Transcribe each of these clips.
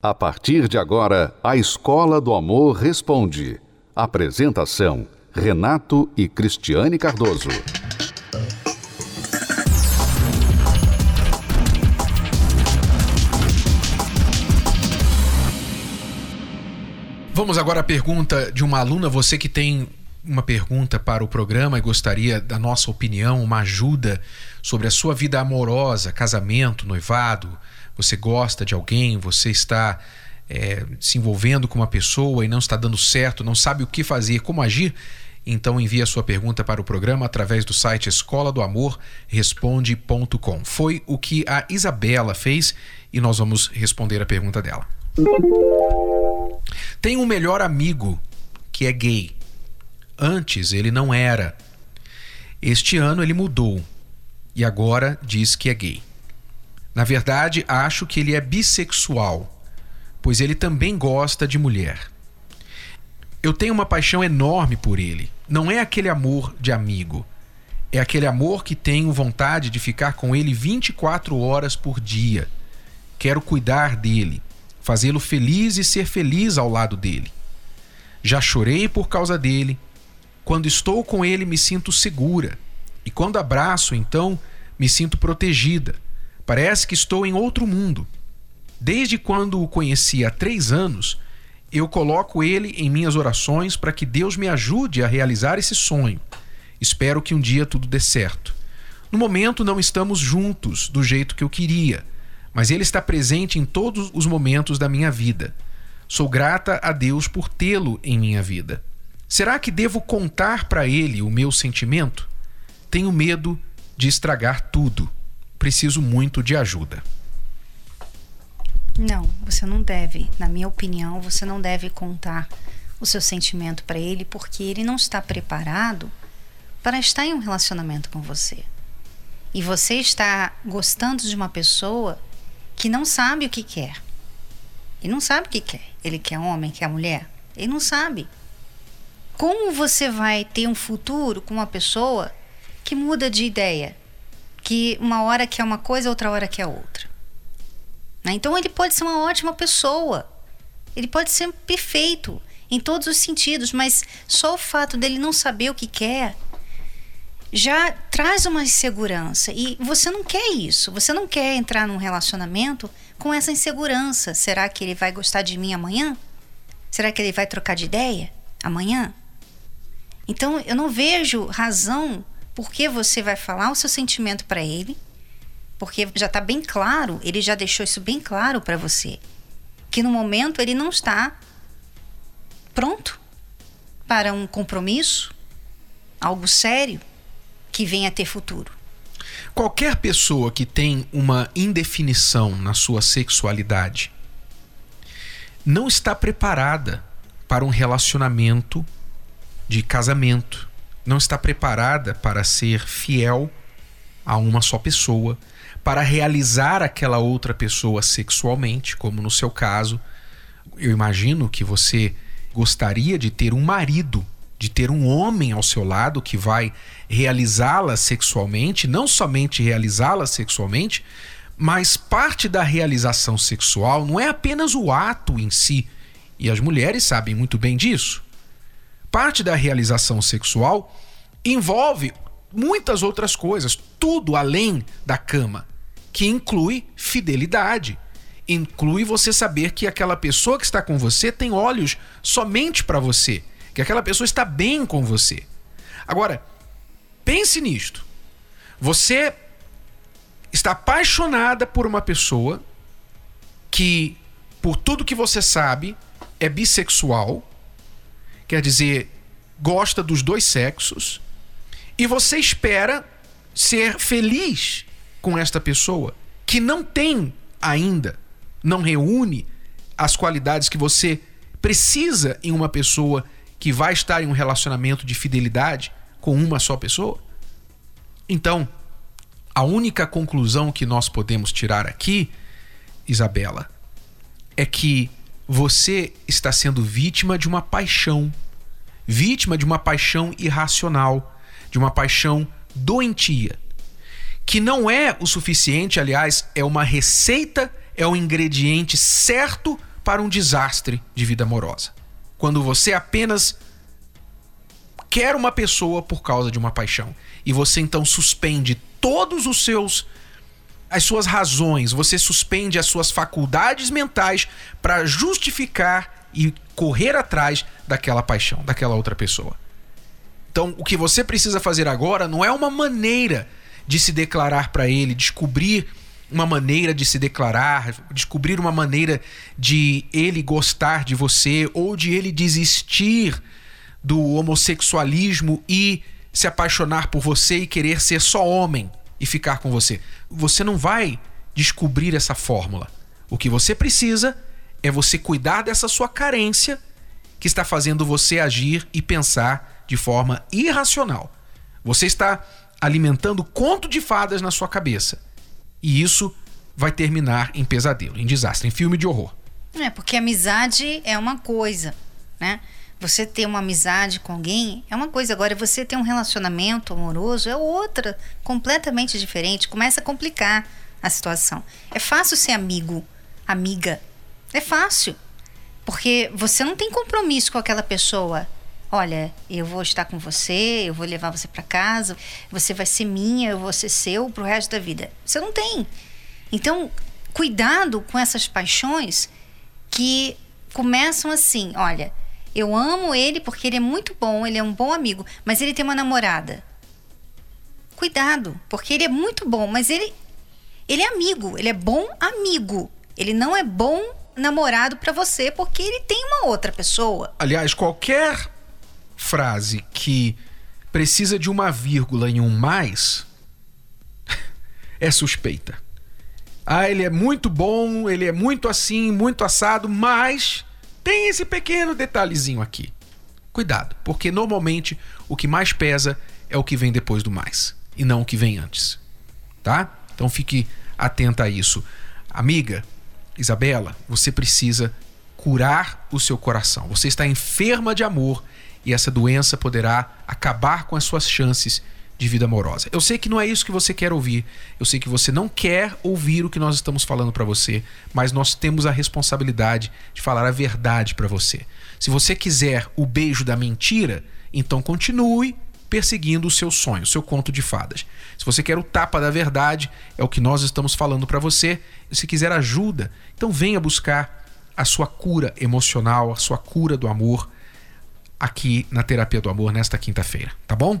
A partir de agora, a Escola do Amor Responde. Apresentação: Renato e Cristiane Cardoso. Vamos agora à pergunta de uma aluna, você que tem uma pergunta para o programa e gostaria da nossa opinião, uma ajuda sobre a sua vida amorosa, casamento, noivado, você gosta de alguém, você está é, se envolvendo com uma pessoa e não está dando certo, não sabe o que fazer, como agir, então envie a sua pergunta para o programa através do site escola do amor responde.com. Foi o que a Isabela fez e nós vamos responder a pergunta dela. Tem um melhor amigo que é gay. Antes ele não era. Este ano ele mudou e agora diz que é gay. Na verdade, acho que ele é bissexual, pois ele também gosta de mulher. Eu tenho uma paixão enorme por ele. Não é aquele amor de amigo. É aquele amor que tenho vontade de ficar com ele 24 horas por dia. Quero cuidar dele, fazê-lo feliz e ser feliz ao lado dele. Já chorei por causa dele. Quando estou com ele, me sinto segura. E quando abraço, então, me sinto protegida Parece que estou em outro mundo. Desde quando o conheci há três anos, eu coloco ele em minhas orações para que Deus me ajude a realizar esse sonho. Espero que um dia tudo dê certo. No momento não estamos juntos do jeito que eu queria, mas ele está presente em todos os momentos da minha vida. Sou grata a Deus por tê-lo em minha vida. Será que devo contar para ele o meu sentimento? Tenho medo de estragar tudo preciso muito de ajuda. Não, você não deve, na minha opinião, você não deve contar o seu sentimento para ele porque ele não está preparado para estar em um relacionamento com você. E você está gostando de uma pessoa que não sabe o que quer. Ele não sabe o que quer. Ele quer homem, quer mulher. Ele não sabe. Como você vai ter um futuro com uma pessoa que muda de ideia, que uma hora quer uma coisa, outra hora quer outra. Né? Então ele pode ser uma ótima pessoa, ele pode ser perfeito em todos os sentidos, mas só o fato dele não saber o que quer já traz uma insegurança e você não quer isso. Você não quer entrar num relacionamento com essa insegurança. Será que ele vai gostar de mim amanhã? Será que ele vai trocar de ideia amanhã? Então eu não vejo razão porque você vai falar o seu sentimento para ele, porque já está bem claro, ele já deixou isso bem claro para você, que no momento ele não está pronto para um compromisso, algo sério que venha a ter futuro. Qualquer pessoa que tem uma indefinição na sua sexualidade não está preparada para um relacionamento de casamento não está preparada para ser fiel a uma só pessoa, para realizar aquela outra pessoa sexualmente, como no seu caso. Eu imagino que você gostaria de ter um marido, de ter um homem ao seu lado que vai realizá-la sexualmente, não somente realizá-la sexualmente, mas parte da realização sexual não é apenas o ato em si, e as mulheres sabem muito bem disso. Parte da realização sexual envolve muitas outras coisas, tudo além da cama, que inclui fidelidade. Inclui você saber que aquela pessoa que está com você tem olhos somente para você, que aquela pessoa está bem com você. Agora, pense nisto. Você está apaixonada por uma pessoa que, por tudo que você sabe, é bissexual, quer dizer, gosta dos dois sexos, e você espera ser feliz com esta pessoa que não tem ainda, não reúne as qualidades que você precisa em uma pessoa que vai estar em um relacionamento de fidelidade com uma só pessoa? Então, a única conclusão que nós podemos tirar aqui, Isabela, é que você está sendo vítima de uma paixão. Vítima de uma paixão irracional, de uma paixão doentia, que não é o suficiente, aliás, é uma receita, é o ingrediente certo para um desastre de vida amorosa. Quando você apenas quer uma pessoa por causa de uma paixão. E você então suspende todos os seus as suas razões, você suspende as suas faculdades mentais para justificar e correr atrás daquela paixão, daquela outra pessoa. Então, o que você precisa fazer agora não é uma maneira de se declarar para ele, descobrir uma maneira de se declarar, descobrir uma maneira de ele gostar de você ou de ele desistir do homossexualismo e se apaixonar por você e querer ser só homem e ficar com você. Você não vai descobrir essa fórmula. O que você precisa é você cuidar dessa sua carência que está fazendo você agir e pensar de forma irracional. Você está alimentando conto de fadas na sua cabeça. E isso vai terminar em pesadelo, em desastre, em filme de horror. É, porque amizade é uma coisa, né? Você ter uma amizade com alguém é uma coisa, agora você ter um relacionamento amoroso é outra, completamente diferente. Começa a complicar a situação. É fácil ser amigo, amiga. É fácil. Porque você não tem compromisso com aquela pessoa. Olha, eu vou estar com você, eu vou levar você para casa, você vai ser minha, eu vou ser seu pro resto da vida. Você não tem. Então, cuidado com essas paixões que começam assim, olha, eu amo ele porque ele é muito bom, ele é um bom amigo, mas ele tem uma namorada. Cuidado, porque ele é muito bom, mas ele ele é amigo, ele é bom amigo. Ele não é bom namorado para você porque ele tem uma outra pessoa. Aliás, qualquer frase que precisa de uma vírgula em um mais é suspeita. Ah, ele é muito bom, ele é muito assim, muito assado, mas tem esse pequeno detalhezinho aqui. Cuidado, porque normalmente o que mais pesa é o que vem depois do mais e não o que vem antes. Tá? Então fique atenta a isso. Amiga, Isabela, você precisa curar o seu coração. Você está enferma de amor e essa doença poderá acabar com as suas chances de vida amorosa. Eu sei que não é isso que você quer ouvir. Eu sei que você não quer ouvir o que nós estamos falando para você, mas nós temos a responsabilidade de falar a verdade para você. Se você quiser o beijo da mentira, então continue perseguindo o seu sonho, o seu conto de fadas. Se você quer o tapa da verdade, é o que nós estamos falando para você. E se quiser ajuda, então venha buscar a sua cura emocional, a sua cura do amor aqui na Terapia do Amor nesta quinta-feira, tá bom?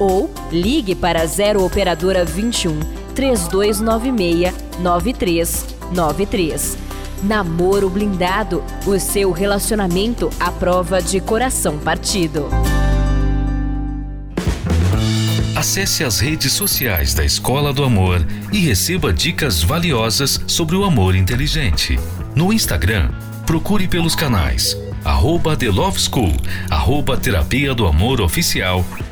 ou ligue para 0 operadora 21 3296 9393. Namoro blindado, o seu relacionamento à prova de coração partido. Acesse as redes sociais da Escola do Amor e receba dicas valiosas sobre o amor inteligente. No Instagram, procure pelos canais arroba The Love School, arroba Terapia do Amor Oficial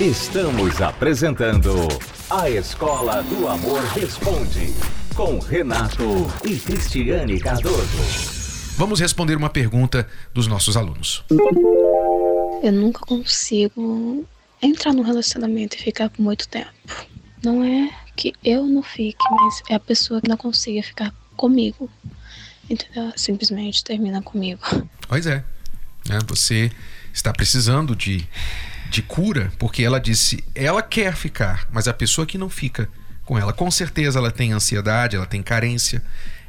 Estamos apresentando A Escola do Amor Responde, com Renato e Cristiane Cardoso. Vamos responder uma pergunta dos nossos alunos. Eu nunca consigo entrar num relacionamento e ficar por muito tempo. Não é que eu não fique, mas é a pessoa que não consiga ficar comigo. Entendeu? Simplesmente termina comigo. Pois é. é você está precisando de, de cura, porque ela disse, ela quer ficar, mas a pessoa que não fica com ela, com certeza ela tem ansiedade, ela tem carência,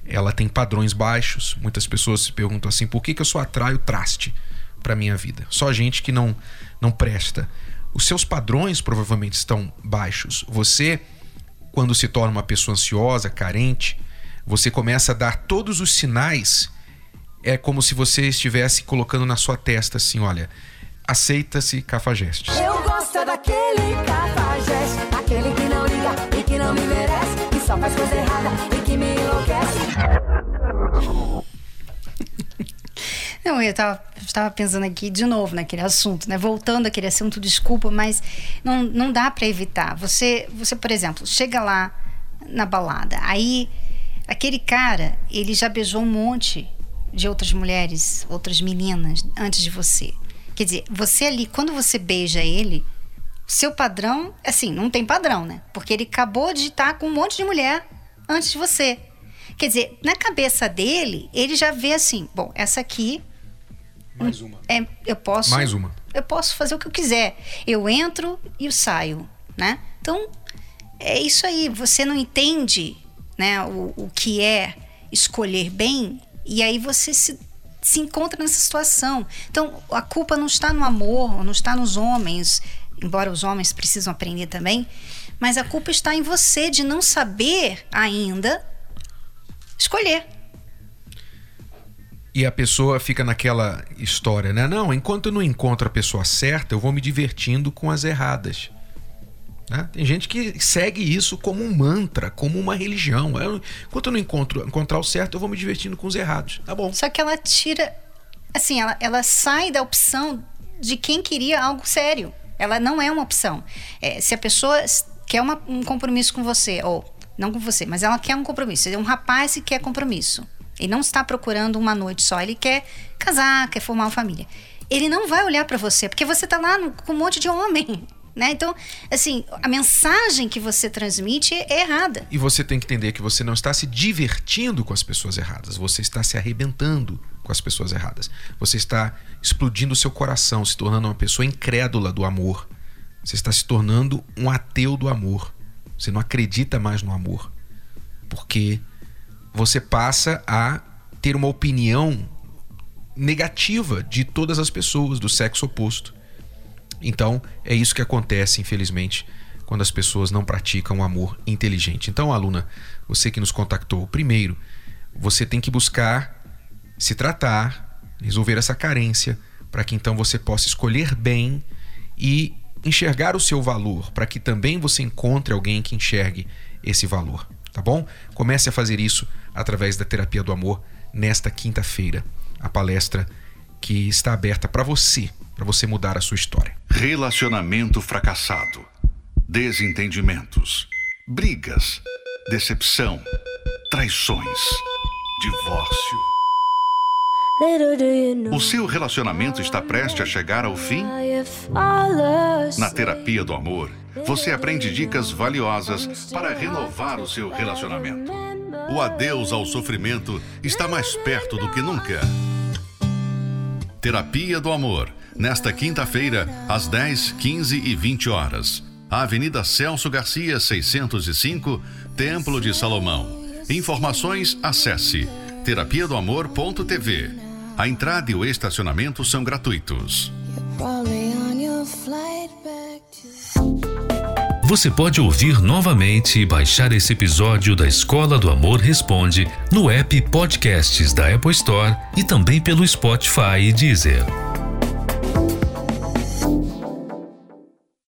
ela tem padrões baixos. Muitas pessoas se perguntam assim: por que, que eu só atraio traste para minha vida? Só gente que não, não presta. Os seus padrões provavelmente estão baixos. Você, quando se torna uma pessoa ansiosa, carente, você começa a dar todos os sinais. É como se você estivesse colocando na sua testa assim: olha, aceita-se cafajestes. Eu gosto daquele cafajeste, aquele que não liga e que não me merece, que só faz coisa errada e que me enlouquece. Não, eu tava, estava pensando aqui de novo naquele assunto, né? Voltando àquele assunto, desculpa, mas não, não dá para evitar. Você, você, por exemplo, chega lá na balada, aí aquele cara, ele já beijou um monte de outras mulheres, outras meninas antes de você. Quer dizer, você ali, quando você beija ele, seu padrão, assim, não tem padrão, né? Porque ele acabou de estar com um monte de mulher antes de você. Quer dizer, na cabeça dele, ele já vê assim: bom, essa aqui. Mais uma. É, eu posso. Mais uma. Eu posso fazer o que eu quiser. Eu entro e eu saio, né? Então, é isso aí. Você não entende né, o, o que é escolher bem, e aí você se, se encontra nessa situação. Então, a culpa não está no amor, não está nos homens, embora os homens precisam aprender também, mas a culpa está em você de não saber ainda escolher. E a pessoa fica naquela história, né? Não, enquanto eu não encontro a pessoa certa, eu vou me divertindo com as erradas. Né? Tem gente que segue isso como um mantra, como uma religião. Eu, enquanto eu não encontro, encontrar o certo, eu vou me divertindo com os errados. Tá bom. Só que ela tira. Assim, ela, ela sai da opção de quem queria algo sério. Ela não é uma opção. É, se a pessoa quer uma, um compromisso com você, ou não com você, mas ela quer um compromisso. É um rapaz que quer compromisso. Ele não está procurando uma noite só, ele quer casar, quer formar uma família. Ele não vai olhar para você, porque você tá lá no, com um monte de homem. Né? Então, assim, a mensagem que você transmite é errada. E você tem que entender que você não está se divertindo com as pessoas erradas, você está se arrebentando com as pessoas erradas. Você está explodindo o seu coração, se tornando uma pessoa incrédula do amor. Você está se tornando um ateu do amor. Você não acredita mais no amor. Porque você passa a ter uma opinião negativa de todas as pessoas do sexo oposto. Então, é isso que acontece, infelizmente, quando as pessoas não praticam o amor inteligente. Então, aluna, você que nos contactou, primeiro, você tem que buscar se tratar, resolver essa carência, para que então você possa escolher bem e enxergar o seu valor, para que também você encontre alguém que enxergue esse valor, tá bom? Comece a fazer isso através da terapia do amor nesta quinta-feira, a palestra que está aberta para você para você mudar a sua história. Relacionamento fracassado, desentendimentos, brigas, decepção, traições, divórcio. O seu relacionamento está prestes a chegar ao fim? Na terapia do amor, você aprende dicas valiosas para renovar o seu relacionamento. O adeus ao sofrimento está mais perto do que nunca. Terapia do Amor nesta quinta-feira, às 10, 15 e 20 horas. Avenida Celso Garcia, 605, Templo de Salomão. Informações, acesse terapia do amor.tv. A entrada e o estacionamento são gratuitos. Você pode ouvir novamente e baixar esse episódio da Escola do Amor Responde no app Podcasts da Apple Store e também pelo Spotify e Deezer.